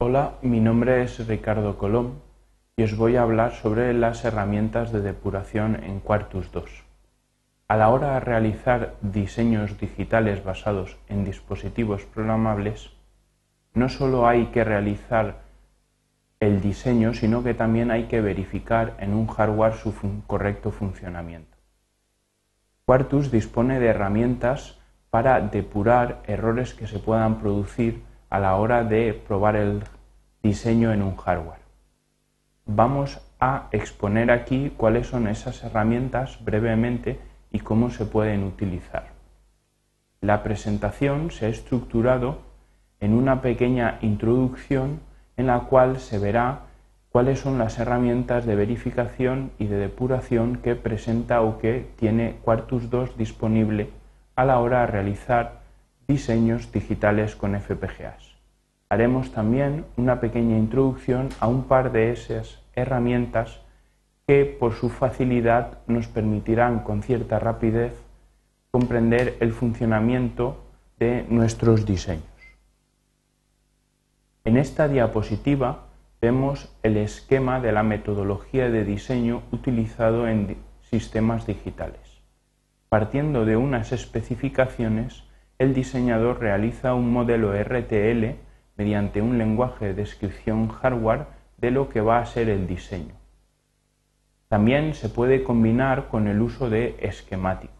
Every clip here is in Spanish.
Hola, mi nombre es Ricardo Colón y os voy a hablar sobre las herramientas de depuración en Quartus 2. A la hora de realizar diseños digitales basados en dispositivos programables, no solo hay que realizar el diseño, sino que también hay que verificar en un hardware su correcto funcionamiento. Quartus dispone de herramientas para depurar errores que se puedan producir a la hora de probar el diseño en un hardware. Vamos a exponer aquí cuáles son esas herramientas brevemente y cómo se pueden utilizar. La presentación se ha estructurado en una pequeña introducción en la cual se verá cuáles son las herramientas de verificación y de depuración que presenta o que tiene Quartus 2 disponible a la hora de realizar diseños digitales con FPGAs. Haremos también una pequeña introducción a un par de esas herramientas que por su facilidad nos permitirán con cierta rapidez comprender el funcionamiento de nuestros diseños. En esta diapositiva vemos el esquema de la metodología de diseño utilizado en sistemas digitales. Partiendo de unas especificaciones, el diseñador realiza un modelo RTL mediante un lenguaje de descripción hardware de lo que va a ser el diseño. También se puede combinar con el uso de esquemáticos.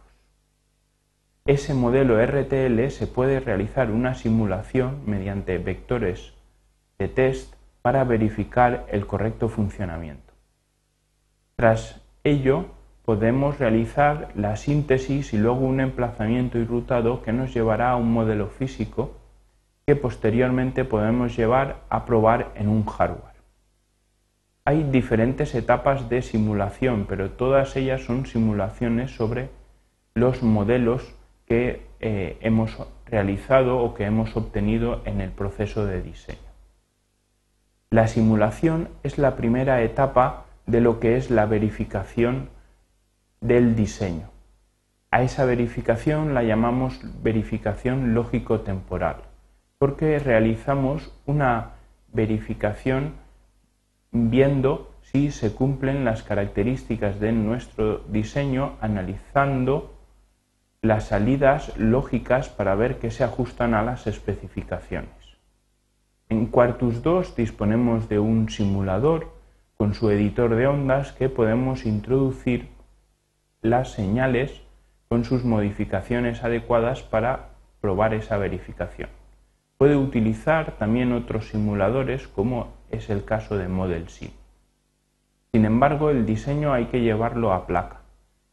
Ese modelo RTL se puede realizar una simulación mediante vectores de test para verificar el correcto funcionamiento. Tras ello, podemos realizar la síntesis y luego un emplazamiento irrutado que nos llevará a un modelo físico que posteriormente podemos llevar a probar en un hardware. Hay diferentes etapas de simulación, pero todas ellas son simulaciones sobre los modelos que eh, hemos realizado o que hemos obtenido en el proceso de diseño. La simulación es la primera etapa de lo que es la verificación del diseño. A esa verificación la llamamos verificación lógico-temporal, porque realizamos una verificación viendo si se cumplen las características de nuestro diseño, analizando las salidas lógicas para ver que se ajustan a las especificaciones. En Quartus 2 disponemos de un simulador con su editor de ondas que podemos introducir las señales con sus modificaciones adecuadas para probar esa verificación. Puede utilizar también otros simuladores como es el caso de Model Sim. Sin embargo, el diseño hay que llevarlo a placa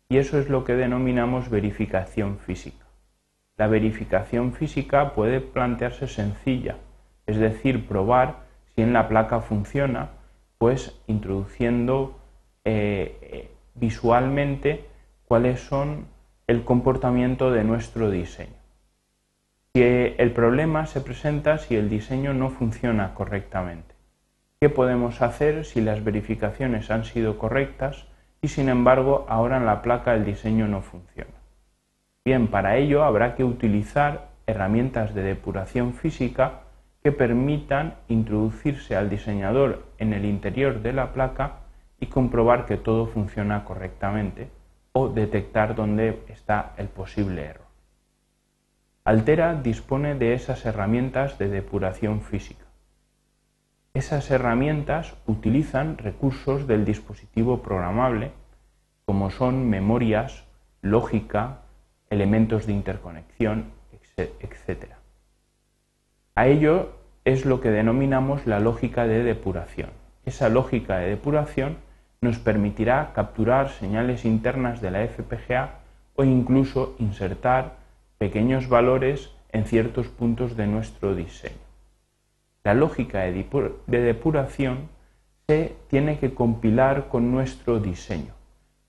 y eso es lo que denominamos verificación física. La verificación física puede plantearse sencilla, es decir, probar si en la placa funciona, pues introduciendo eh, visualmente cuáles son el comportamiento de nuestro diseño. Si el problema se presenta si el diseño no funciona correctamente. ¿Qué podemos hacer si las verificaciones han sido correctas y sin embargo ahora en la placa el diseño no funciona? Bien, para ello habrá que utilizar herramientas de depuración física que permitan introducirse al diseñador en el interior de la placa y comprobar que todo funciona correctamente o detectar dónde está el posible error. Altera dispone de esas herramientas de depuración física. Esas herramientas utilizan recursos del dispositivo programable como son memorias, lógica, elementos de interconexión, etc. A ello es lo que denominamos la lógica de depuración. Esa lógica de depuración nos permitirá capturar señales internas de la FPGA o incluso insertar pequeños valores en ciertos puntos de nuestro diseño. La lógica de depuración se tiene que compilar con nuestro diseño.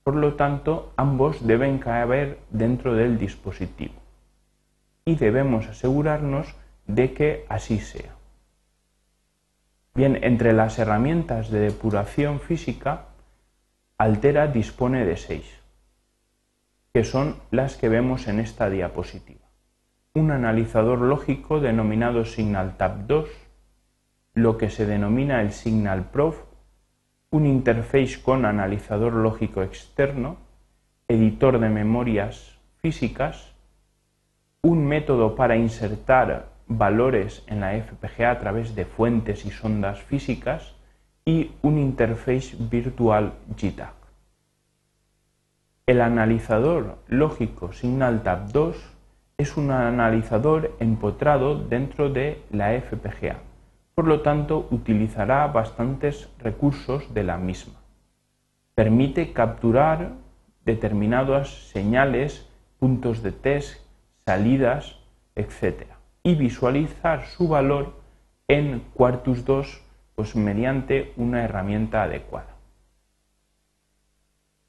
Por lo tanto, ambos deben caber dentro del dispositivo. Y debemos asegurarnos de que así sea. Bien, entre las herramientas de depuración física, Altera dispone de seis, que son las que vemos en esta diapositiva. Un analizador lógico denominado SignalTap 2, lo que se denomina el Signal Prof, un interface con analizador lógico externo, editor de memorias físicas, un método para insertar valores en la FPGA a través de fuentes y sondas físicas y un interface virtual JTAG. El analizador lógico SignalTap 2 es un analizador empotrado dentro de la FPGA, por lo tanto utilizará bastantes recursos de la misma. Permite capturar determinadas señales, puntos de test, salidas, etc. y visualizar su valor en Quartus 2 pues mediante una herramienta adecuada.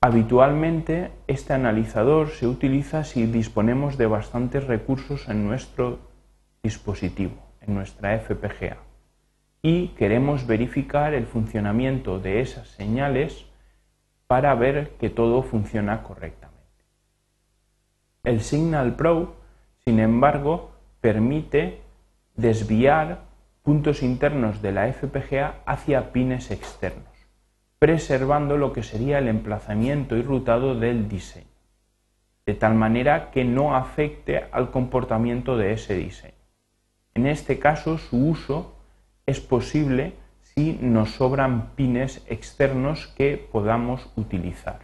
Habitualmente este analizador se utiliza si disponemos de bastantes recursos en nuestro dispositivo, en nuestra FPGA, y queremos verificar el funcionamiento de esas señales para ver que todo funciona correctamente. El Signal Pro, sin embargo, permite desviar puntos internos de la FPGA hacia pines externos, preservando lo que sería el emplazamiento y rutado del diseño, de tal manera que no afecte al comportamiento de ese diseño. En este caso, su uso es posible si nos sobran pines externos que podamos utilizar.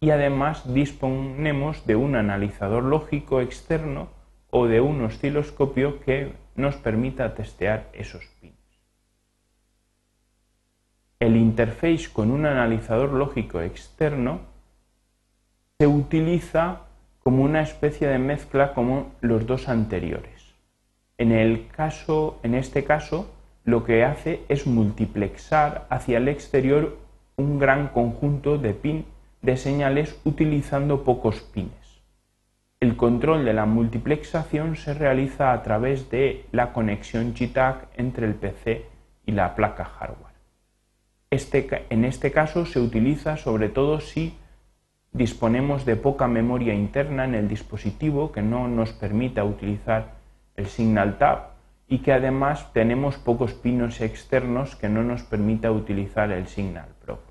Y además disponemos de un analizador lógico externo o de un osciloscopio que nos permita testear esos pins. El interface con un analizador lógico externo se utiliza como una especie de mezcla como los dos anteriores. En, el caso, en este caso, lo que hace es multiplexar hacia el exterior un gran conjunto de, pin, de señales utilizando pocos pines. El control de la multiplexación se realiza a través de la conexión JTAG entre el PC y la placa hardware. Este en este caso se utiliza sobre todo si disponemos de poca memoria interna en el dispositivo que no nos permita utilizar el Signal Tab y que además tenemos pocos pinos externos que no nos permita utilizar el Signal Pro.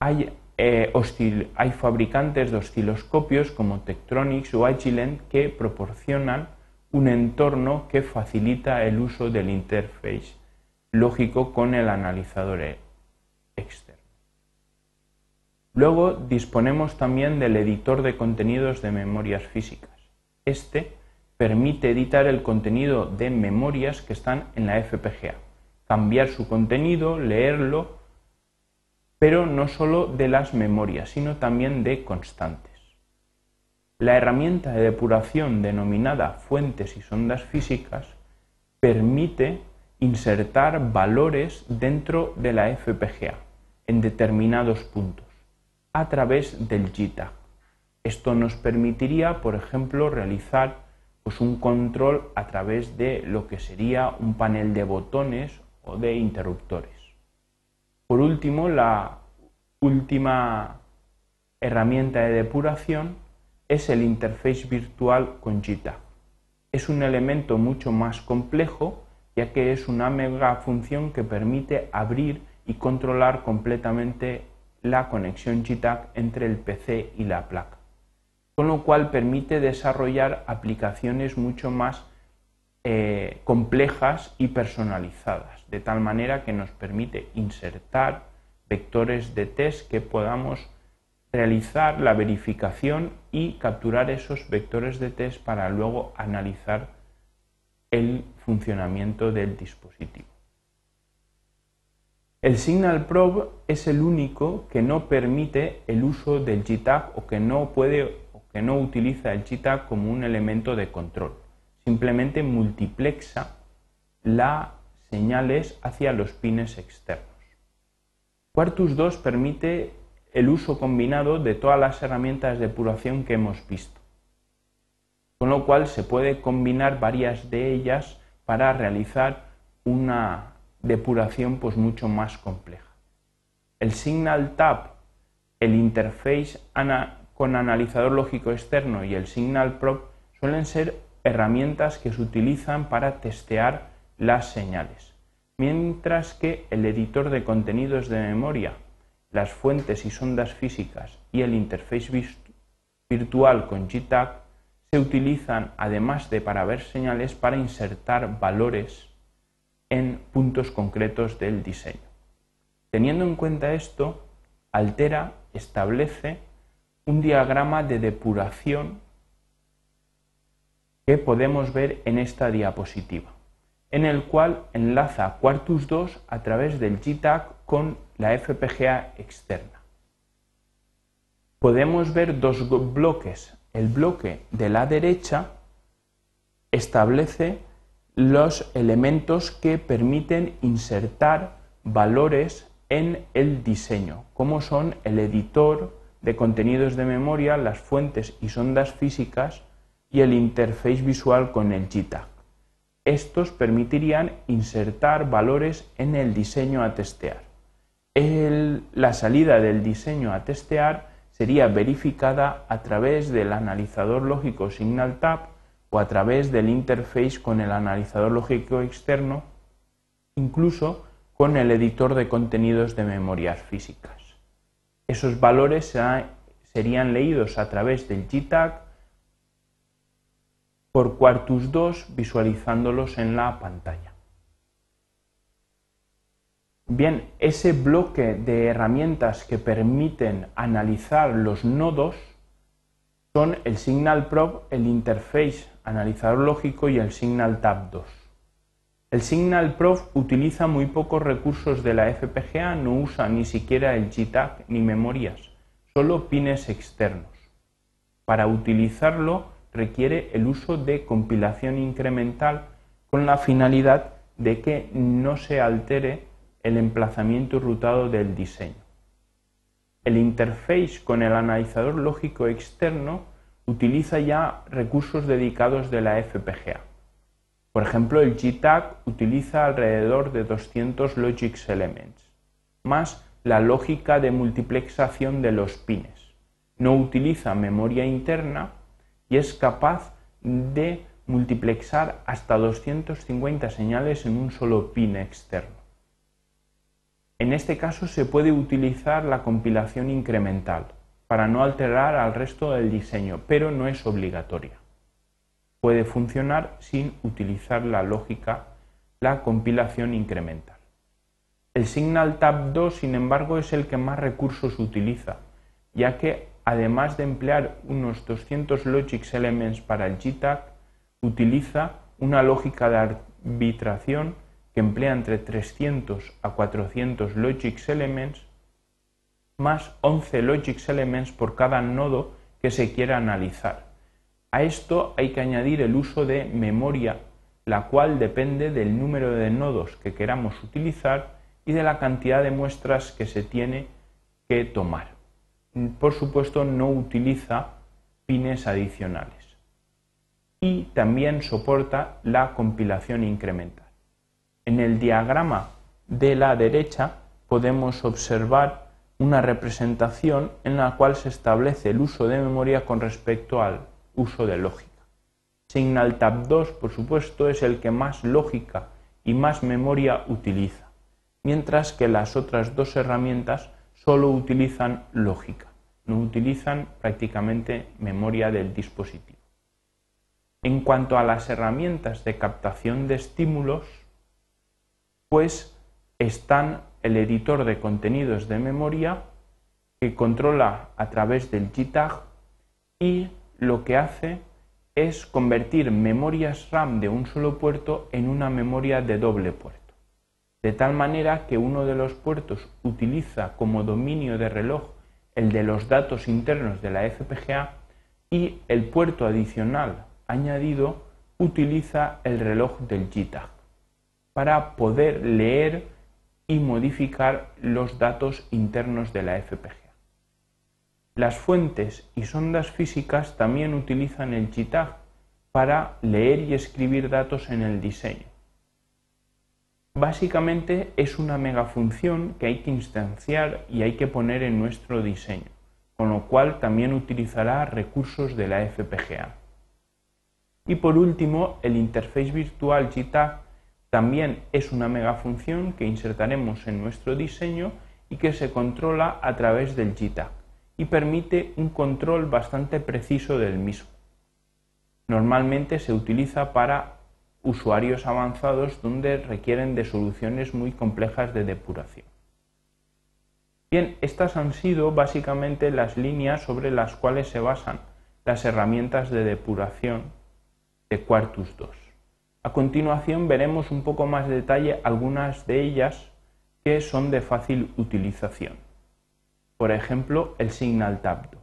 Hay eh, hay fabricantes de osciloscopios como Tektronix o Agilent que proporcionan un entorno que facilita el uso del interface lógico con el analizador e-, externo. Luego disponemos también del editor de contenidos de memorias físicas. Este permite editar el contenido de memorias que están en la FPGA, cambiar su contenido, leerlo pero no solo de las memorias, sino también de constantes. La herramienta de depuración denominada fuentes y sondas físicas permite insertar valores dentro de la FPGA en determinados puntos a través del JTAG. Esto nos permitiría, por ejemplo, realizar pues, un control a través de lo que sería un panel de botones o de interruptores. Por último, la última herramienta de depuración es el interface virtual con JTAG. Es un elemento mucho más complejo ya que es una mega función que permite abrir y controlar completamente la conexión JTAG entre el PC y la placa, con lo cual permite desarrollar aplicaciones mucho más eh, complejas y personalizadas, de tal manera que nos permite insertar vectores de test que podamos realizar la verificación y capturar esos vectores de test para luego analizar el funcionamiento del dispositivo. El Signal Probe es el único que no permite el uso del JTAG o que no puede o que no utiliza el JTAG como un elemento de control simplemente multiplexa las señales hacia los pines externos. Quartus 2 permite el uso combinado de todas las herramientas de depuración que hemos visto, con lo cual se puede combinar varias de ellas para realizar una depuración pues mucho más compleja. El Signal Tab, el interface con analizador lógico externo y el Signal Probe suelen ser herramientas que se utilizan para testear las señales, mientras que el editor de contenidos de memoria, las fuentes y sondas físicas y el interface virtual con GTAG se utilizan además de para ver señales para insertar valores en puntos concretos del diseño. Teniendo en cuenta esto, Altera establece un diagrama de depuración que podemos ver en esta diapositiva, en el cual enlaza Quartus 2 a través del GTAG con la FPGA externa. Podemos ver dos bloques. El bloque de la derecha establece los elementos que permiten insertar valores en el diseño, como son el editor de contenidos de memoria, las fuentes y sondas físicas y el interface visual con el GTAG. Estos permitirían insertar valores en el diseño a testear. la salida del diseño a testear sería verificada a través del analizador lógico SignalTap o a través del interface con el analizador lógico externo, incluso con el editor de contenidos de memorias físicas. Esos valores serían leídos a través del GTAG por Quartus 2 visualizándolos en la pantalla. Bien, ese bloque de herramientas que permiten analizar los nodos son el Signal Probe, el Interface Analizador Lógico y el Signal Tab 2. El Signal Prof utiliza muy pocos recursos de la FPGA, no usa ni siquiera el GTAG ni memorias, solo pines externos. Para utilizarlo requiere el uso de compilación incremental con la finalidad de que no se altere el emplazamiento rutado del diseño. El interface con el analizador lógico externo utiliza ya recursos dedicados de la FPGA. Por ejemplo, el GTAG utiliza alrededor de 200 logics elements, más la lógica de multiplexación de los pines. No utiliza memoria interna y es capaz de multiplexar hasta 250 señales en un solo pin externo. En este caso se puede utilizar la compilación incremental para no alterar al resto del diseño, pero no es obligatoria puede funcionar sin utilizar la lógica, la compilación incremental. El Signal Tab 2, sin embargo, es el que más recursos utiliza, ya que además de emplear unos 200 logics elements para el GTAG, utiliza una lógica de arbitración que emplea entre 300 a 400 logics elements más 11 logics elements por cada nodo que se quiera analizar. A esto hay que añadir el uso de memoria, la cual depende del número de nodos que queramos utilizar y de la cantidad de muestras que se tiene que tomar. Por supuesto, no utiliza pines adicionales. Y también soporta la compilación incremental. En el diagrama de la derecha podemos observar una representación en la cual se establece el uso de memoria con respecto al uso de lógica. SignalTap 2, por supuesto, es el que más lógica y más memoria utiliza, mientras que las otras dos herramientas solo utilizan lógica, no utilizan prácticamente memoria del dispositivo. En cuanto a las herramientas de captación de estímulos, pues están el editor de contenidos de memoria que controla a través del GTAG y lo que hace es convertir memorias RAM de un solo puerto en una memoria de doble puerto, de tal manera que uno de los puertos utiliza como dominio de reloj el de los datos internos de la FPGA y el puerto adicional añadido utiliza el reloj del GTAG para poder leer y modificar los datos internos de la FPGA. Las fuentes y sondas físicas también utilizan el GTAG para leer y escribir datos en el diseño. Básicamente es una megafunción que hay que instanciar y hay que poner en nuestro diseño, con lo cual también utilizará recursos de la FPGA. Y por último, el interface virtual GTAG También es una megafunción que insertaremos en nuestro diseño y que se controla a través del JTAG y permite un control bastante preciso del mismo. Normalmente se utiliza para usuarios avanzados donde requieren de soluciones muy complejas de depuración. Bien, estas han sido básicamente las líneas sobre las cuales se basan las herramientas de depuración de Quartus 2. A continuación veremos un poco más de detalle algunas de ellas que son de fácil utilización. Por ejemplo, el Signal Tab 2.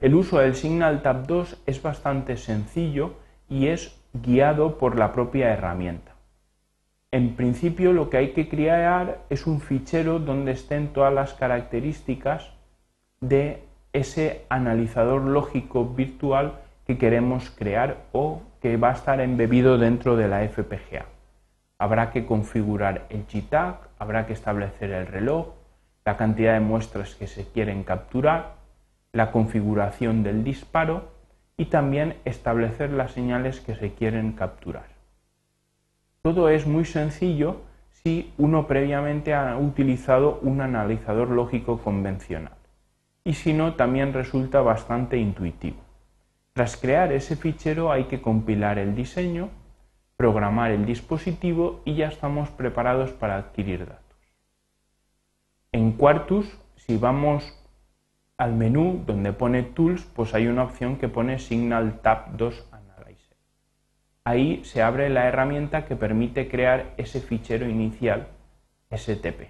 El uso del Signal Tab 2 es bastante sencillo y es guiado por la propia herramienta. En principio lo que hay que crear es un fichero donde estén todas las características de ese analizador lógico virtual que queremos crear o que va a estar embebido dentro de la FPGA. Habrá que configurar el GTAG, habrá que establecer el reloj, la cantidad de muestras que se quieren capturar, la configuración del disparo y también establecer las señales que se quieren capturar. Todo es muy sencillo si uno previamente ha utilizado un analizador lógico convencional y si no también resulta bastante intuitivo. Tras crear ese fichero hay que compilar el diseño, programar el dispositivo y ya estamos preparados para adquirir datos. En Quartus, si vamos al menú donde pone Tools, pues hay una opción que pone Signal Tab 2 Analyzer. Ahí se abre la herramienta que permite crear ese fichero inicial STP.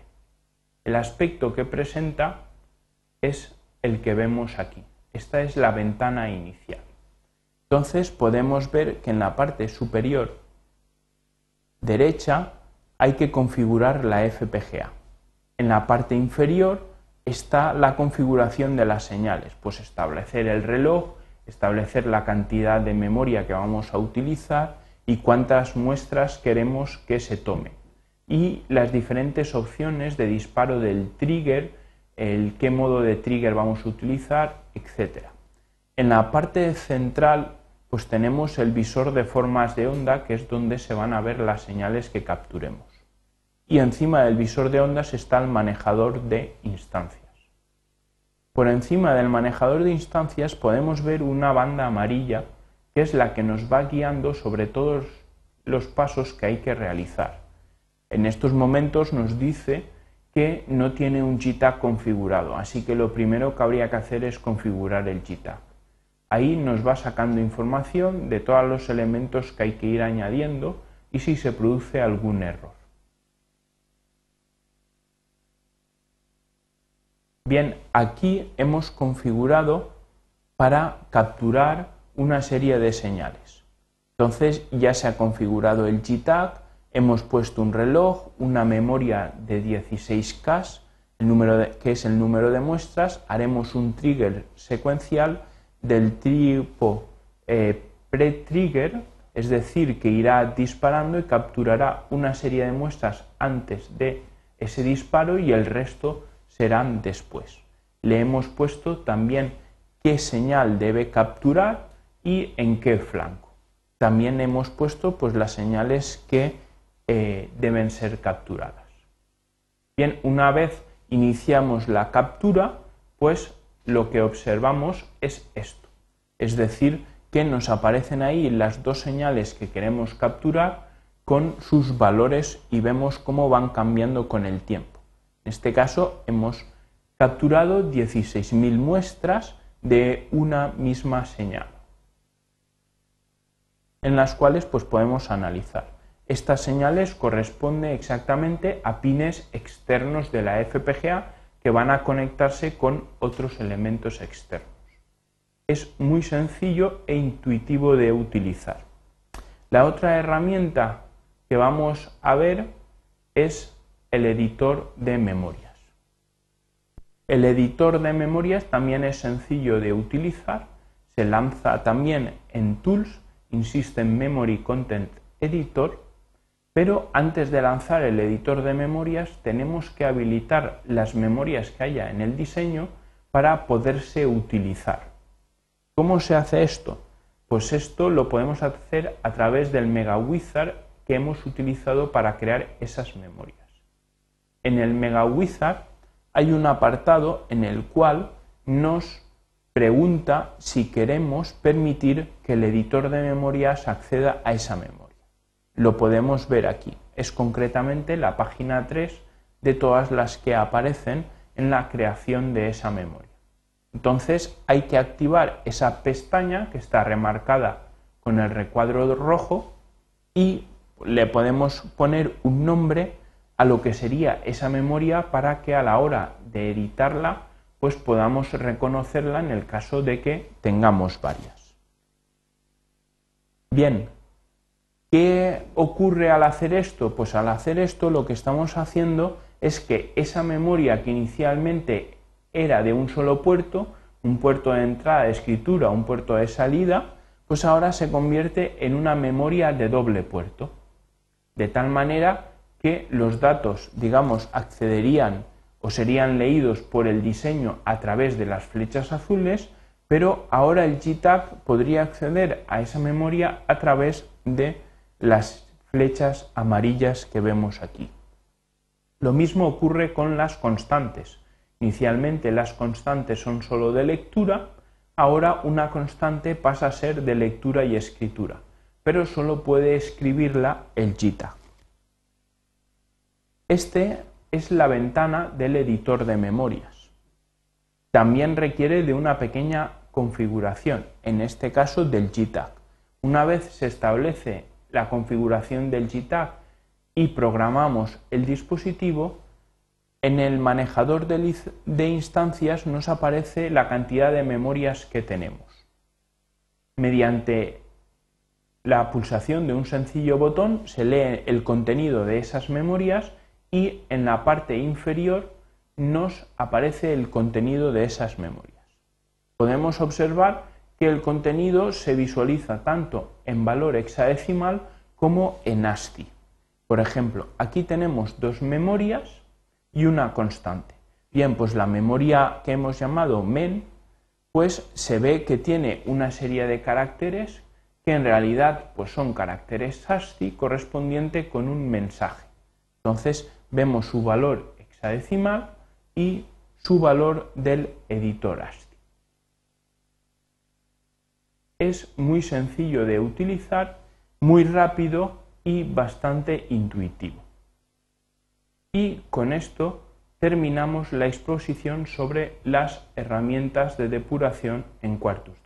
El aspecto que presenta es el que vemos aquí. Esta es la ventana inicial. Entonces podemos ver que en la parte superior derecha hay que configurar la FPGA. En la parte inferior está la configuración de las señales, pues establecer el reloj, establecer la cantidad de memoria que vamos a utilizar y cuántas muestras queremos que se tome. Y las diferentes opciones de disparo del trigger, el qué modo de trigger vamos a utilizar, etc. En la parte central pues tenemos el visor de formas de onda que es donde se van a ver las señales que capturemos y encima del visor de ondas está el manejador de instancias. Por encima del manejador de instancias podemos ver una banda amarilla que es la que nos va guiando sobre todos los pasos que hay que realizar. En estos momentos nos dice que no tiene un JTAG configurado, así que lo primero que habría que hacer es configurar el JTAG. Ahí nos va sacando información de todos los elementos que hay que ir añadiendo y si se produce algún error. Bien, aquí hemos configurado para capturar una serie de señales. Entonces ya se ha configurado el GTAG, hemos puesto un reloj, una memoria de 16K, el número que es el número de muestras, haremos un trigger secuencial del tipo eh, pre-trigger, es decir, que irá disparando y capturará una serie de muestras antes de ese disparo y el resto serán después. Le hemos puesto también qué señal debe capturar y en qué flanco. También hemos puesto pues, las señales que eh, deben ser capturadas. Bien, una vez iniciamos la captura, pues lo que observamos es esto. Es decir, que nos aparecen ahí las dos señales que queremos capturar con sus valores y vemos cómo van cambiando con el tiempo. En este caso hemos capturado 16.000 muestras de una misma señal, en las cuales pues, podemos analizar. Estas señales corresponden exactamente a pines externos de la FPGA que van a conectarse con otros elementos externos. Es muy sencillo e intuitivo de utilizar. La otra herramienta que vamos a ver es el editor de memorias. El editor de memorias también es sencillo de utilizar, se lanza también en Tools, in System Memory Content Editor, pero antes de lanzar el editor de memorias tenemos que habilitar las memorias que haya en el diseño para poderse utilizar. ¿Cómo se hace esto? Pues esto lo podemos hacer a través del Mega Wizard que hemos utilizado para crear esas memorias. En el MegaWizard hay un apartado en el cual nos pregunta si queremos permitir que el editor de memorias acceda a esa memoria. Lo podemos ver aquí. Es concretamente la página 3 de todas las que aparecen en la creación de esa memoria. Entonces hay que activar esa pestaña que está remarcada con el recuadro rojo y le podemos poner un nombre a lo que sería esa memoria para que a la hora de editarla pues podamos reconocerla en el caso de que tengamos varias. Bien, ¿qué ocurre al hacer esto? Pues al hacer esto lo que estamos haciendo es que esa memoria que inicialmente era de un solo puerto, un puerto de entrada de escritura, un puerto de salida, pues ahora se convierte en una memoria de doble puerto. De tal manera los datos, digamos, accederían o serían leídos por el diseño a través de las flechas azules, pero ahora el GTAG podría acceder a esa memoria a través de las flechas amarillas que vemos aquí. Lo mismo ocurre con las constantes. Inicialmente las constantes son solo de lectura, ahora una constante pasa a ser de lectura y escritura, pero solo puede escribirla el JITA. Este es la ventana del editor de memorias. También requiere de una pequeña configuración, en este caso del JTAG. Una vez se establece la configuración del JTAG y programamos el dispositivo, en el manejador de instancias nos aparece la cantidad de memorias que tenemos. Mediante la pulsación de un sencillo botón se lee el contenido de esas memorias y en la parte inferior nos aparece el contenido de esas memorias. Podemos observar que el contenido se visualiza tanto en valor hexadecimal como en ASCII. Por ejemplo, aquí tenemos dos memorias y una constante. Bien, pues la memoria que hemos llamado men, pues se ve que tiene una serie de caracteres que en realidad pues son caracteres ASCII correspondiente con un mensaje. Entonces vemos su valor hexadecimal y su valor del editor ASCII. Es muy sencillo de utilizar, muy rápido y bastante intuitivo. Y con esto terminamos la exposición sobre las herramientas de depuración en Quartus.